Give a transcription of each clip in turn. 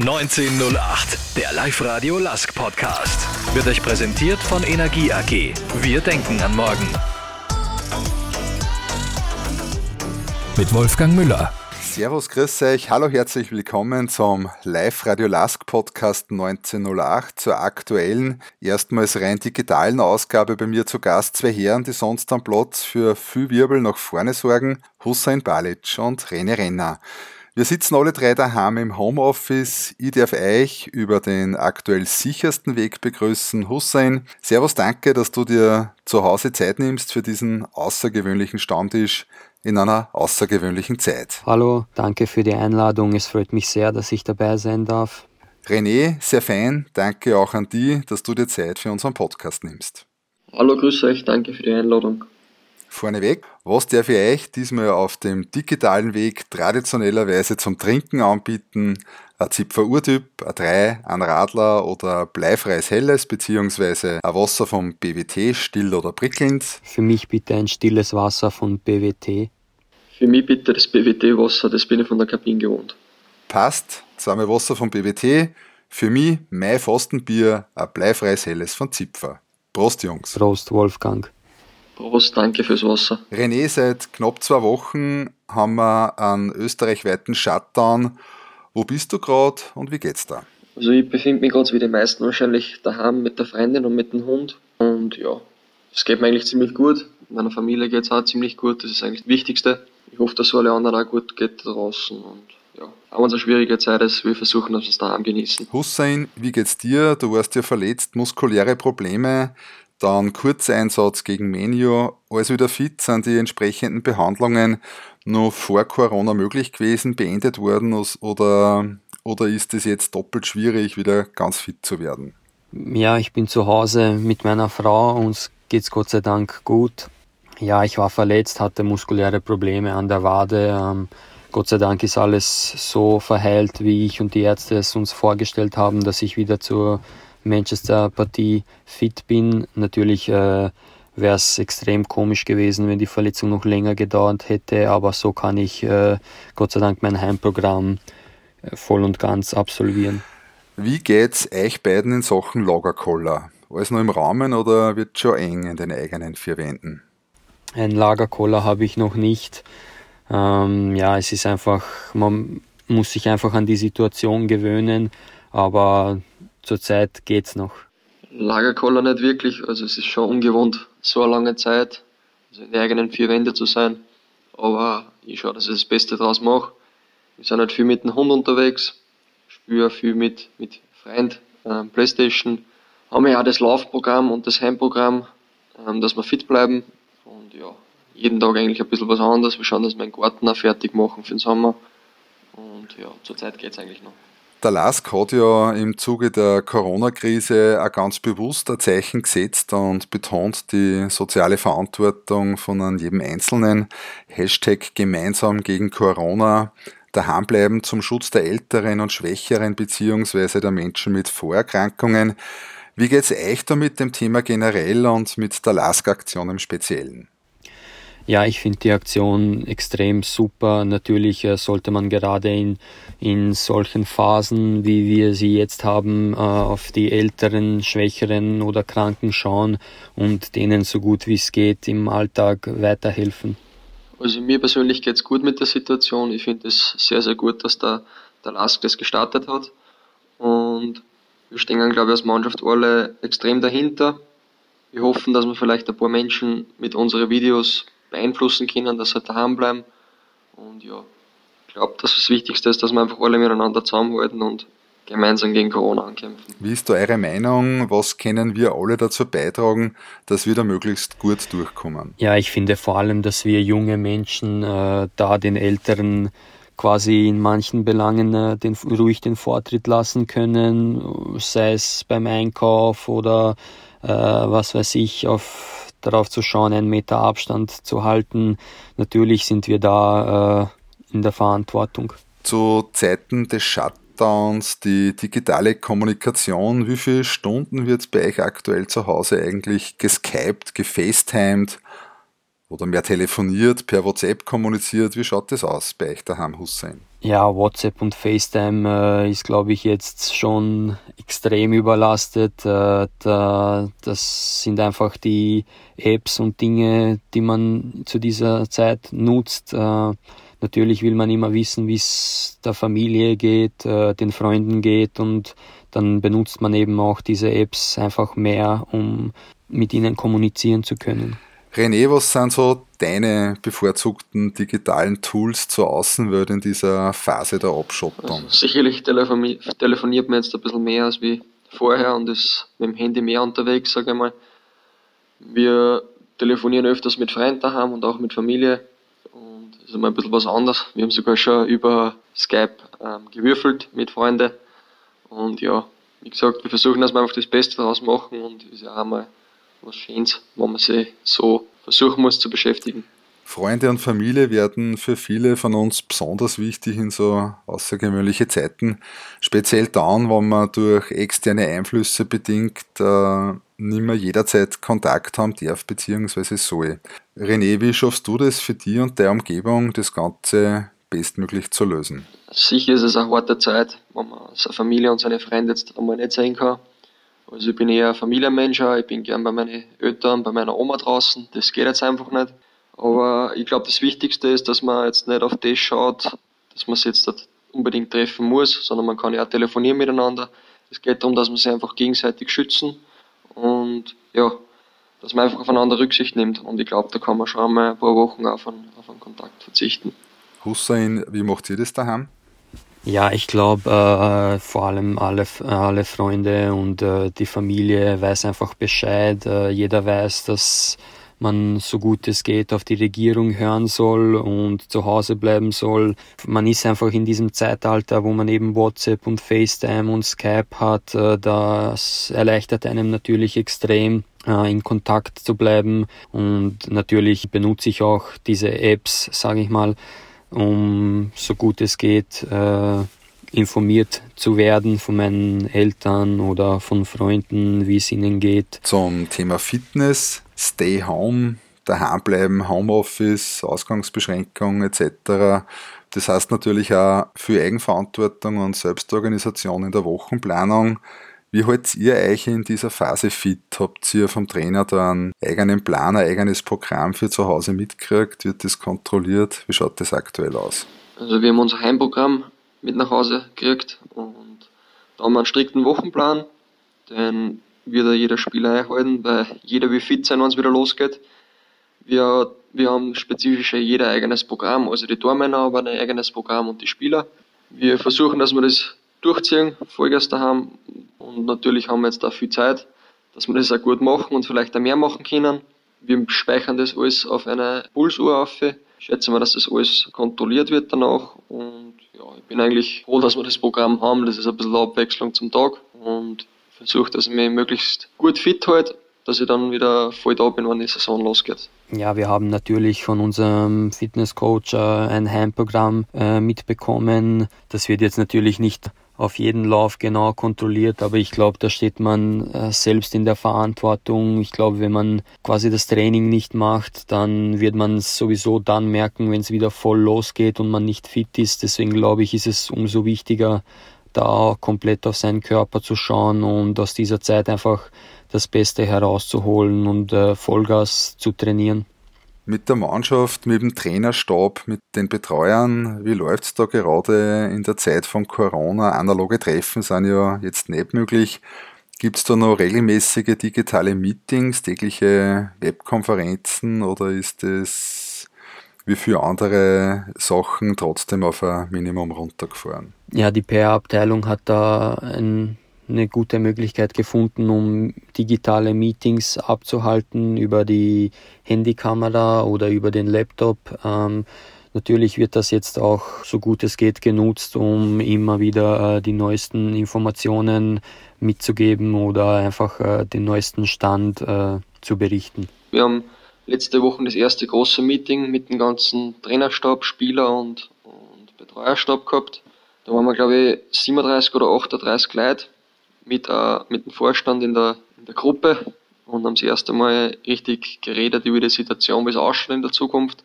1908, der Live-Radio Lask Podcast. Wird euch präsentiert von Energie AG. Wir denken an morgen. Mit Wolfgang Müller. Servus, grüß euch. Hallo, herzlich willkommen zum Live-Radio Lask Podcast 1908 zur aktuellen, erstmals rein digitalen Ausgabe bei mir zu Gast. Zwei Herren, die sonst am Platz für viel Wirbel nach vorne sorgen. Hussein Balic und René Renner. Wir sitzen alle drei daheim im Homeoffice. Ich darf euch über den aktuell sichersten Weg begrüßen. Hussein, Servus, danke, dass du dir zu Hause Zeit nimmst für diesen außergewöhnlichen Stammtisch in einer außergewöhnlichen Zeit. Hallo, danke für die Einladung. Es freut mich sehr, dass ich dabei sein darf. René, sehr fein. Danke auch an dich, dass du dir Zeit für unseren Podcast nimmst. Hallo, grüß euch. Danke für die Einladung vorneweg. Was darf ich euch diesmal auf dem digitalen Weg traditionellerweise zum Trinken anbieten? Ein Zipfer Urtyp, ein 3, ein Radler oder bleifreies Helles beziehungsweise ein Wasser vom BWT, still oder prickelnd? Für mich bitte ein stilles Wasser von BWT. Für mich bitte das BWT-Wasser, das bin ich von der Kabine gewohnt. Passt, zweimal Wasser vom BWT. Für mich mein Fastenbier, ein bleifreies Helles von Zipfer. Prost, Jungs. Prost, Wolfgang. Prost, danke fürs Wasser. René, seit knapp zwei Wochen haben wir einen österreichweiten Shutdown. Wo bist du gerade und wie geht's da? Also ich befinde mich gerade wie die meisten wahrscheinlich daheim mit der Freundin und mit dem Hund. Und ja, es geht mir eigentlich ziemlich gut. Meiner Familie geht es auch ziemlich gut. Das ist eigentlich das Wichtigste. Ich hoffe, dass es alle anderen auch gut geht draußen. Und ja, auch wenn es eine schwierige Zeit ist, wir versuchen, dass wir es daheim genießen. Hussein, wie geht's dir? Du warst ja verletzt, muskuläre Probleme. Dann Kurzeinsatz gegen Menio, alles wieder fit, sind die entsprechenden Behandlungen noch vor Corona möglich gewesen, beendet worden oder, oder ist es jetzt doppelt schwierig, wieder ganz fit zu werden? Ja, ich bin zu Hause mit meiner Frau, uns geht's Gott sei Dank gut. Ja, ich war verletzt, hatte muskuläre Probleme an der Wade. Ähm, Gott sei Dank ist alles so verheilt, wie ich und die Ärzte es uns vorgestellt haben, dass ich wieder zur Manchester-Partie fit bin. Natürlich äh, wäre es extrem komisch gewesen, wenn die Verletzung noch länger gedauert hätte, aber so kann ich äh, Gott sei Dank mein Heimprogramm äh, voll und ganz absolvieren. Wie geht's euch beiden in Sachen Lagerkoller? Alles noch im Rahmen oder wird schon eng in den eigenen vier Wänden? Ein Lagerkoller habe ich noch nicht. Ähm, ja, es ist einfach, man muss sich einfach an die Situation gewöhnen, aber zurzeit geht's noch. Lagerkoller nicht wirklich, also es ist schon ungewohnt, so eine lange Zeit, also in den eigenen vier Wände zu sein. Aber ich schaue, dass ich das Beste draus mache. Wir sind halt viel mit dem Hund unterwegs, spiele viel mit, mit Freund, äh, Playstation. Haben wir ja auch das Laufprogramm und das Heimprogramm, ähm, dass wir fit bleiben. Und ja, jeden Tag eigentlich ein bisschen was anderes. Wir schauen, dass wir den Garten auch fertig machen für den Sommer. Und ja, zurzeit geht es eigentlich noch. Der LASK hat ja im Zuge der Corona-Krise auch ganz bewusst ein Zeichen gesetzt und betont die soziale Verantwortung von jedem Einzelnen. Hashtag gemeinsam gegen Corona. Daheim bleiben zum Schutz der Älteren und Schwächeren beziehungsweise der Menschen mit Vorerkrankungen. Wie geht es euch da mit dem Thema generell und mit der LASK-Aktion im Speziellen? Ja, ich finde die Aktion extrem super. Natürlich äh, sollte man gerade in, in solchen Phasen, wie wir sie jetzt haben, äh, auf die älteren, schwächeren oder Kranken schauen und denen so gut wie es geht im Alltag weiterhelfen. Also mir persönlich geht es gut mit der Situation. Ich finde es sehr, sehr gut, dass der, der Lask das gestartet hat. Und wir stehen, glaube ich, als Mannschaft alle extrem dahinter. Wir hoffen, dass wir vielleicht ein paar Menschen mit unseren Videos beeinflussen können, dass sie daheim bleiben. Und ja, ich glaube, dass das Wichtigste ist, dass wir einfach alle miteinander zusammenhalten und gemeinsam gegen Corona ankämpfen. Wie ist da eure Meinung? Was können wir alle dazu beitragen, dass wir da möglichst gut durchkommen? Ja, ich finde vor allem, dass wir junge Menschen äh, da den Älteren quasi in manchen Belangen äh, den, ruhig den Vortritt lassen können, sei es beim Einkauf oder äh, was weiß ich, auf darauf zu schauen, einen Meter Abstand zu halten. Natürlich sind wir da äh, in der Verantwortung. Zu Zeiten des Shutdowns, die digitale Kommunikation, wie viele Stunden wird bei euch aktuell zu Hause eigentlich geskypt, gefacetimed oder mehr telefoniert, per WhatsApp kommuniziert? Wie schaut das aus bei euch daheim, Hussein? Ja, WhatsApp und FaceTime äh, ist, glaube ich, jetzt schon extrem überlastet. Äh, da, das sind einfach die Apps und Dinge, die man zu dieser Zeit nutzt. Äh, natürlich will man immer wissen, wie es der Familie geht, äh, den Freunden geht und dann benutzt man eben auch diese Apps einfach mehr, um mit ihnen kommunizieren zu können. René, was sind so deine bevorzugten digitalen Tools zur Außenwelt in dieser Phase der Abschottung? Also sicherlich telefoniert man jetzt ein bisschen mehr als wie vorher und ist mit dem Handy mehr unterwegs, sage ich mal. Wir telefonieren öfters mit Freunden daheim und auch mit Familie und das ist immer ein bisschen was anderes. Wir haben sogar schon über Skype ähm, gewürfelt mit Freunden und ja, wie gesagt, wir versuchen, dass wir einfach das Beste daraus machen und ist ja auch mal was Schönes, wo man sich so versuchen muss zu beschäftigen. Freunde und Familie werden für viele von uns besonders wichtig in so außergewöhnliche Zeiten. Speziell dann, wenn man durch externe Einflüsse bedingt äh, nicht mehr jederzeit Kontakt haben darf bzw. soll. René, wie schaffst du das für dich und deine Umgebung, das Ganze bestmöglich zu lösen? Sicher ist es eine harte Zeit, wenn man seine Familie und seine Freunde jetzt einmal nicht sehen kann. Also ich bin eher ein Familienmensch, ich bin gern bei meinen Eltern, bei meiner Oma draußen, das geht jetzt einfach nicht. Aber ich glaube, das Wichtigste ist, dass man jetzt nicht auf das schaut, dass man sich jetzt unbedingt treffen muss, sondern man kann ja auch telefonieren miteinander. Es geht darum, dass man sich einfach gegenseitig schützen und ja, dass man einfach aufeinander Rücksicht nimmt. Und ich glaube, da kann man schon einmal ein paar Wochen auf einen, auf einen Kontakt verzichten. Hussein, wie macht ihr das daheim? Ja, ich glaube, äh, vor allem alle, alle Freunde und äh, die Familie weiß einfach Bescheid. Äh, jeder weiß, dass man so gut es geht auf die Regierung hören soll und zu Hause bleiben soll. Man ist einfach in diesem Zeitalter, wo man eben WhatsApp und FaceTime und Skype hat. Äh, das erleichtert einem natürlich extrem äh, in Kontakt zu bleiben und natürlich benutze ich auch diese Apps, sage ich mal, um so gut es geht äh, informiert zu werden von meinen Eltern oder von Freunden, wie es ihnen geht. Zum Thema Fitness, Stay Home, daheim bleiben, Homeoffice, Ausgangsbeschränkungen etc. Das heißt natürlich auch für Eigenverantwortung und Selbstorganisation in der Wochenplanung. Wie haltet ihr euch in dieser Phase fit? Habt ihr vom Trainer da einen eigenen Plan, ein eigenes Programm für zu Hause mitgekriegt? Wird das kontrolliert? Wie schaut das aktuell aus? Also wir haben unser Heimprogramm mit nach Hause gekriegt und da haben wir einen strikten Wochenplan, den wird jeder Spieler einhalten, weil jeder will fit sein, wenn es wieder losgeht. Wir, wir haben spezifisch jeder eigenes Programm, also die Tormänner haben ein eigenes Programm und die Spieler. Wir versuchen, dass wir das durchziehen, Vollgas daheim. Und natürlich haben wir jetzt da viel Zeit, dass wir das auch gut machen und vielleicht auch mehr machen können. Wir speichern das alles auf eine Pulsuhr auf. Schätzen wir, dass das alles kontrolliert wird danach. Und ja, ich bin eigentlich froh, dass wir das Programm haben. Das ist ein bisschen Abwechslung zum Tag. Und versuche, dass ich mich möglichst gut fit halte dass ich dann wieder voll da bin, wenn die Saison losgeht. Ja, wir haben natürlich von unserem Fitnesscoach äh, ein Heimprogramm äh, mitbekommen. Das wird jetzt natürlich nicht auf jeden Lauf genau kontrolliert, aber ich glaube, da steht man äh, selbst in der Verantwortung. Ich glaube, wenn man quasi das Training nicht macht, dann wird man es sowieso dann merken, wenn es wieder voll losgeht und man nicht fit ist. Deswegen glaube ich, ist es umso wichtiger, da komplett auf seinen Körper zu schauen und aus dieser Zeit einfach das Beste herauszuholen und äh, Vollgas zu trainieren. Mit der Mannschaft, mit dem Trainerstab, mit den Betreuern, wie läuft es da gerade in der Zeit von Corona? Analoge Treffen sind ja jetzt nicht möglich. Gibt es da noch regelmäßige digitale Meetings, tägliche Webkonferenzen oder ist es wie viele andere Sachen trotzdem auf ein Minimum runtergefahren? Ja, die PR-Abteilung hat da ein eine gute Möglichkeit gefunden, um digitale Meetings abzuhalten über die Handykamera oder über den Laptop. Ähm, natürlich wird das jetzt auch so gut es geht genutzt, um immer wieder äh, die neuesten Informationen mitzugeben oder einfach äh, den neuesten Stand äh, zu berichten. Wir haben letzte Woche das erste große Meeting mit dem ganzen Trainerstab, Spieler und, und Betreuerstab gehabt. Da waren wir, glaube ich, 37 oder 38 Leute mit, äh, mit dem Vorstand in der, in der Gruppe und haben das erste Mal richtig geredet über die Situation, wie es ausschaut in der Zukunft.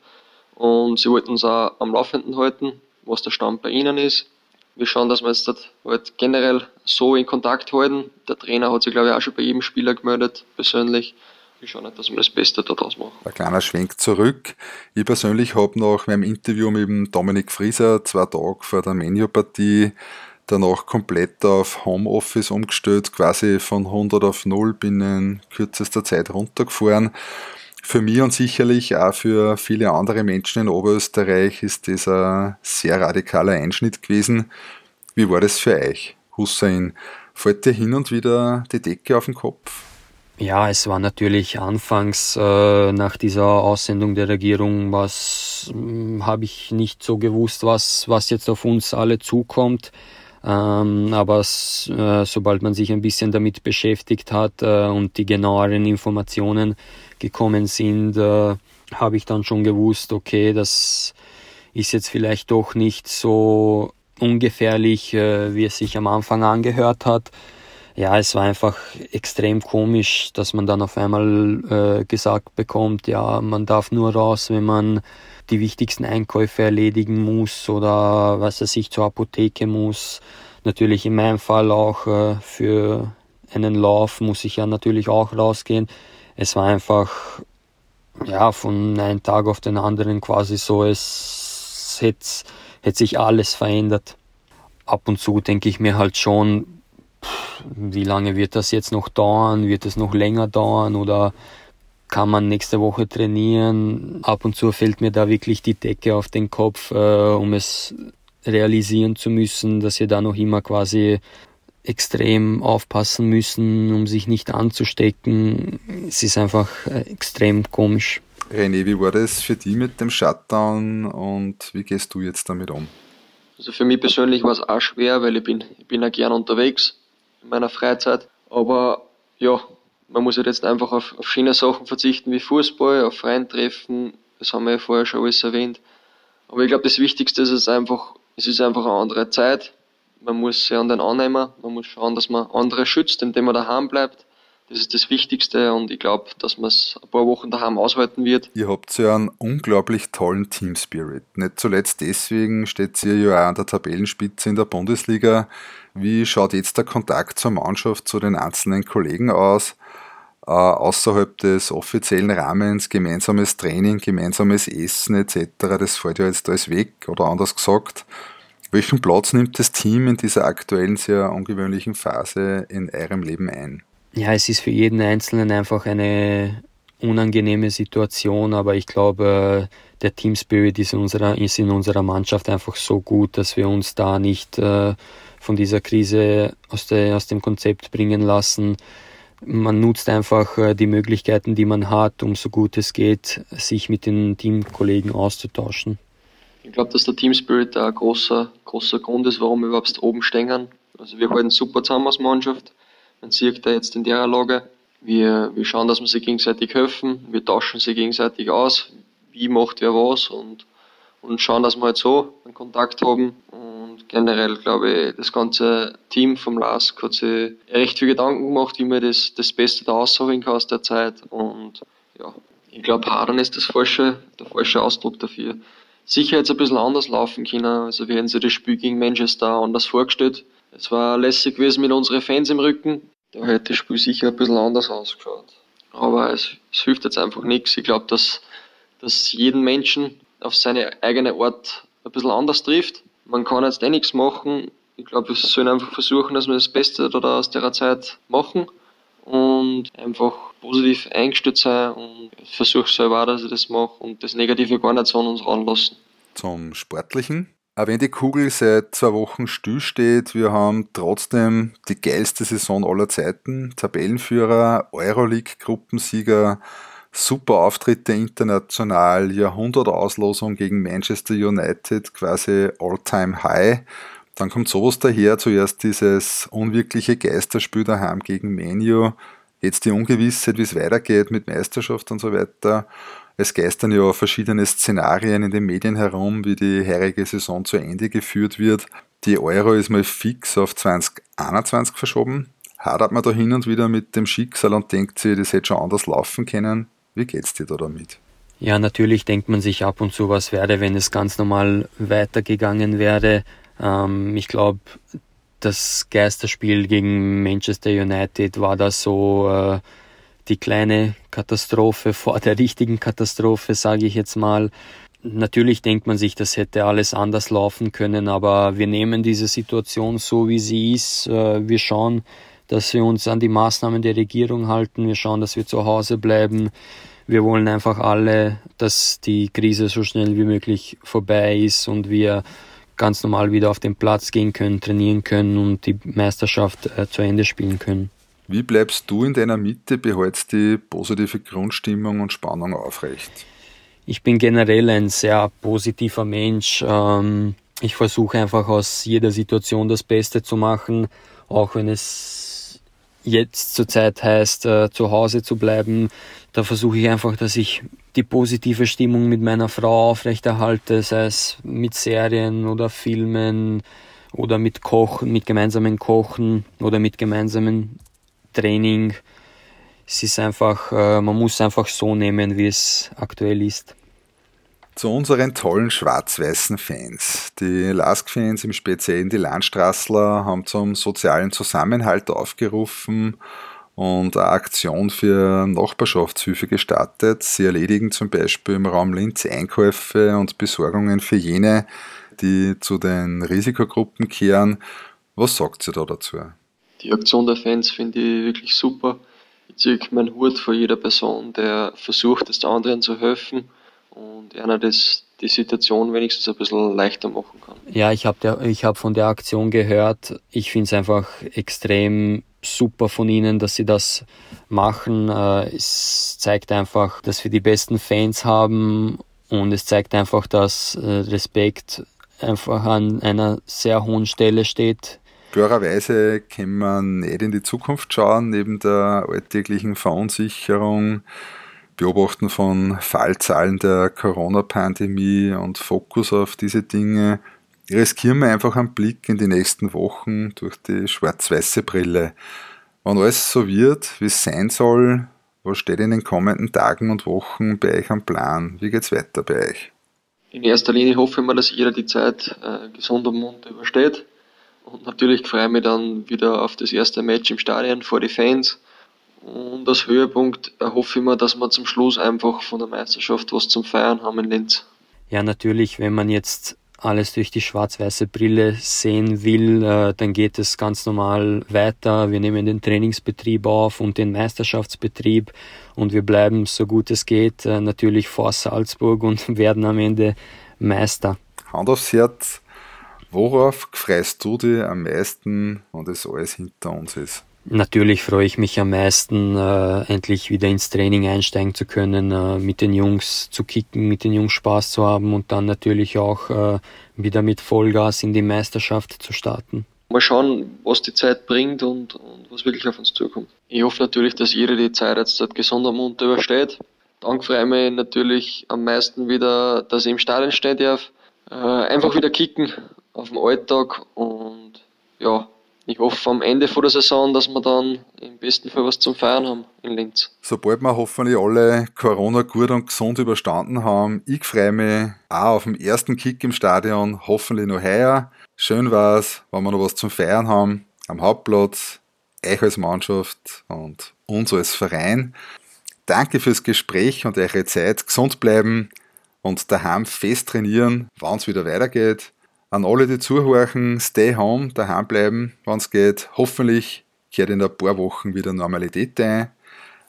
Und sie wollten uns auch am Laufenden halten, was der Stand bei ihnen ist. Wir schauen, dass wir jetzt halt generell so in Kontakt halten. Der Trainer hat sich, glaube ich, auch schon bei jedem Spieler gemeldet, persönlich. Wir schauen nicht, dass wir das Beste daraus machen. Ein kleiner Schwenk zurück. Ich persönlich habe nach meinem Interview mit dem Dominik Frieser zwei Tage vor der Menu-Partie danach komplett auf Homeoffice umgestellt, quasi von 100 auf 0 binnen kürzester Zeit runtergefahren. Für mich und sicherlich auch für viele andere Menschen in Oberösterreich ist das ein sehr radikaler Einschnitt gewesen. Wie war das für euch, Hussein? Fällt dir hin und wieder die Decke auf den Kopf? Ja, es war natürlich anfangs äh, nach dieser Aussendung der Regierung, was hm, habe ich nicht so gewusst, was was jetzt auf uns alle zukommt. Ähm, aber äh, sobald man sich ein bisschen damit beschäftigt hat äh, und die genaueren Informationen gekommen sind, äh, habe ich dann schon gewusst, okay, das ist jetzt vielleicht doch nicht so ungefährlich, äh, wie es sich am Anfang angehört hat. Ja, es war einfach extrem komisch, dass man dann auf einmal äh, gesagt bekommt, ja, man darf nur raus, wenn man die wichtigsten Einkäufe erledigen muss oder was er sich zur Apotheke muss. Natürlich in meinem Fall auch äh, für einen Lauf muss ich ja natürlich auch rausgehen. Es war einfach ja von einem Tag auf den anderen quasi so, es hätte, hätte sich alles verändert. Ab und zu denke ich mir halt schon, wie lange wird das jetzt noch dauern? Wird es noch länger dauern oder kann man nächste Woche trainieren. Ab und zu fällt mir da wirklich die Decke auf den Kopf, äh, um es realisieren zu müssen, dass wir da noch immer quasi extrem aufpassen müssen, um sich nicht anzustecken. Es ist einfach äh, extrem komisch. René, wie war das für dich mit dem Shutdown und wie gehst du jetzt damit um? Also für mich persönlich war es auch schwer, weil ich bin, ich bin ja gern unterwegs in meiner Freizeit. Aber ja, man muss halt jetzt einfach auf, auf schöne Sachen verzichten wie Fußball, auf Freien-Treffen, das haben wir ja vorher schon alles erwähnt. Aber ich glaube, das Wichtigste ist es einfach, es ist einfach eine andere Zeit. Man muss sich an den annehmen, man muss schauen, dass man andere schützt, indem man daheim bleibt. Das ist das Wichtigste und ich glaube, dass man es ein paar Wochen daheim aushalten wird. Ihr habt ja einen unglaublich tollen Team Spirit. Nicht zuletzt deswegen steht ihr ja auch an der Tabellenspitze in der Bundesliga. Wie schaut jetzt der Kontakt zur Mannschaft, zu den einzelnen Kollegen aus? Äh, außerhalb des offiziellen Rahmens, gemeinsames Training, gemeinsames Essen etc., das fällt ja jetzt alles weg oder anders gesagt. Welchen Platz nimmt das Team in dieser aktuellen sehr ungewöhnlichen Phase in eurem Leben ein? Ja, es ist für jeden Einzelnen einfach eine unangenehme Situation, aber ich glaube, der Team Spirit ist in unserer, ist in unserer Mannschaft einfach so gut, dass wir uns da nicht äh, von dieser Krise aus, der, aus dem Konzept bringen lassen. Man nutzt einfach äh, die Möglichkeiten, die man hat, um so gut es geht, sich mit den Teamkollegen auszutauschen. Ich glaube, dass der Team Spirit ein großer, großer Grund ist, warum wir überhaupt oben stehen. Also wir halten super zusammen als Mannschaft. Man sieht da jetzt in der Lage. Wir, wir schauen, dass wir sich gegenseitig helfen. Wir tauschen sie gegenseitig aus. Wie macht wer was und, und schauen, dass wir halt so einen Kontakt haben. Und generell glaube ich, das ganze Team vom LASK hat sich recht viel Gedanken gemacht, wie man das, das Beste da rausholen kann aus der Zeit. Und ja, ich glaube, Hadern ist das falsche, der falsche Ausdruck dafür sicher jetzt ein bisschen anders laufen können. Also wir hätten sich das Spiel gegen Manchester anders vorgestellt. Es war lässig gewesen mit unseren Fans im Rücken. Da hätte das Spiel sicher ein bisschen anders ausgeschaut. Aber es, es hilft jetzt einfach nichts. Ich glaube, dass, dass jeden Menschen auf seine eigene Art ein bisschen anders trifft. Man kann jetzt eh nichts machen. Ich glaube, wir sollen einfach versuchen, dass wir das Beste da aus der Zeit machen und einfach positiv eingestellt sein und versuche selber dass ich das mache und das Negative gar nicht so an uns ranlassen. Zum Sportlichen. Auch wenn die Kugel seit zwei Wochen stillsteht, wir haben trotzdem die geilste Saison aller Zeiten. Tabellenführer, Euroleague-Gruppensieger, super Auftritte international, Jahrhundertauslosung gegen Manchester United, quasi all-time high. Dann kommt sowas daher, zuerst dieses unwirkliche Geisterspiel daheim gegen Menu, jetzt die Ungewissheit, wie es weitergeht mit Meisterschaft und so weiter. Es geistern ja verschiedene Szenarien in den Medien herum, wie die heurige Saison zu Ende geführt wird. Die Euro ist mal fix auf 2021 verschoben. Hadert man da hin und wieder mit dem Schicksal und denkt sich, das hätte schon anders laufen können. Wie geht's dir da damit? Ja, natürlich denkt man sich ab und zu, was wäre, wenn es ganz normal weitergegangen wäre. Ähm, ich glaube, das Geisterspiel gegen Manchester United war da so äh, die kleine Katastrophe vor der richtigen Katastrophe, sage ich jetzt mal. Natürlich denkt man sich, das hätte alles anders laufen können, aber wir nehmen diese Situation so, wie sie ist. Äh, wir schauen, dass wir uns an die Maßnahmen der Regierung halten. Wir schauen, dass wir zu Hause bleiben. Wir wollen einfach alle, dass die Krise so schnell wie möglich vorbei ist und wir ganz normal wieder auf den Platz gehen können, trainieren können und die Meisterschaft äh, zu Ende spielen können. Wie bleibst du in deiner Mitte, behältst die positive Grundstimmung und Spannung aufrecht? Ich bin generell ein sehr positiver Mensch. Ähm, ich versuche einfach aus jeder Situation das Beste zu machen, auch wenn es jetzt zurzeit heißt, äh, zu Hause zu bleiben da versuche ich einfach, dass ich die positive Stimmung mit meiner Frau aufrechterhalte, sei es mit Serien oder Filmen oder mit Kochen, mit gemeinsamen Kochen oder mit gemeinsamen Training. Es ist einfach, äh, man muss einfach so nehmen, wie es aktuell ist. Zu unseren tollen schwarz-weißen Fans. Die Lask-Fans, im Speziellen die Landstraßler, haben zum sozialen Zusammenhalt aufgerufen und eine Aktion für Nachbarschaftshilfe gestartet. Sie erledigen zum Beispiel im Raum Linz Einkäufe und Besorgungen für jene, die zu den Risikogruppen kehren. Was sagt sie da dazu? Die Aktion der Fans finde ich wirklich super. Ich ziehe meinen Hut vor jeder Person, der versucht, es anderen zu helfen und einer das die Situation wenigstens ein bisschen leichter machen kann. Ja, ich habe hab von der Aktion gehört. Ich finde es einfach extrem super von ihnen, dass sie das machen. Äh, es zeigt einfach, dass wir die besten Fans haben und es zeigt einfach, dass äh, Respekt einfach an einer sehr hohen Stelle steht. Klarerweise kann man nicht in die Zukunft schauen, neben der alltäglichen Verunsicherung Beobachten von Fallzahlen der Corona-Pandemie und Fokus auf diese Dinge riskieren wir einfach einen Blick in die nächsten Wochen durch die schwarz-weiße Brille. Wenn alles so wird, wie es sein soll, was steht in den kommenden Tagen und Wochen bei euch am Plan? Wie geht's weiter bei euch? In erster Linie hoffe ich mal, dass jeder die Zeit äh, gesund und munter übersteht. Und natürlich freue ich mich dann wieder auf das erste Match im Stadion vor die Fans und als Höhepunkt erhoffe ich mir, dass wir zum Schluss einfach von der Meisterschaft was zum Feiern haben in Linz. Ja, natürlich, wenn man jetzt alles durch die schwarz-weiße Brille sehen will, äh, dann geht es ganz normal weiter. Wir nehmen den Trainingsbetrieb auf und den Meisterschaftsbetrieb und wir bleiben so gut es geht äh, natürlich vor Salzburg und werden am Ende Meister. Hand aufs Herz, worauf freust du dich am meisten, wenn das alles hinter uns ist? Natürlich freue ich mich am meisten, äh, endlich wieder ins Training einsteigen zu können, äh, mit den Jungs zu kicken, mit den Jungs Spaß zu haben und dann natürlich auch äh, wieder mit Vollgas in die Meisterschaft zu starten. Mal schauen, was die Zeit bringt und, und was wirklich auf uns zukommt. Ich hoffe natürlich, dass jeder die Zeit jetzt dort gesund am Mund übersteht. Dann freue ich mich natürlich am meisten wieder, dass ich im Stadion stehen darf. Äh, einfach wieder kicken auf dem Alltag und ja, ich hoffe am Ende vor der Saison, dass wir dann im besten Fall was zum Feiern haben in Linz. Sobald wir hoffentlich alle Corona gut und gesund überstanden haben, ich freue mich auch auf den ersten Kick im Stadion, hoffentlich noch heuer. Schön war es, wenn wir noch was zum Feiern haben, am Hauptplatz, euch als Mannschaft und uns als Verein. Danke fürs Gespräch und eure Zeit. Gesund bleiben und daheim fest trainieren, wann es wieder weitergeht. An alle, die zuhören, stay home, daheim bleiben, wenn es geht. Hoffentlich kehrt in ein paar Wochen wieder Normalität ein.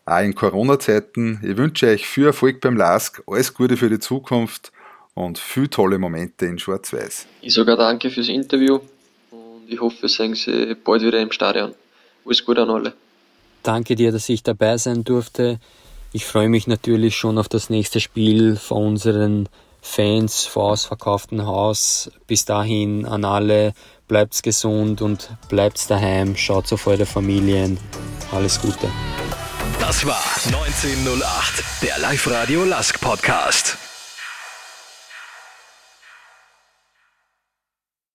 Auch in Corona-Zeiten. Ich wünsche euch viel Erfolg beim LASK, alles Gute für die Zukunft und viele tolle Momente in Schwarz-Weiß. Ich sage danke fürs Interview und ich hoffe, wir sehen Sie bald wieder im Stadion. Alles Gute an alle. Danke dir, dass ich dabei sein durfte. Ich freue mich natürlich schon auf das nächste Spiel von unseren Fans vor ausverkauftem Haus. Bis dahin an alle, bleibt's gesund und bleibt's daheim, schaut auf eure Familien. Alles Gute. Das war 1908, der Live-Radio Lask Podcast.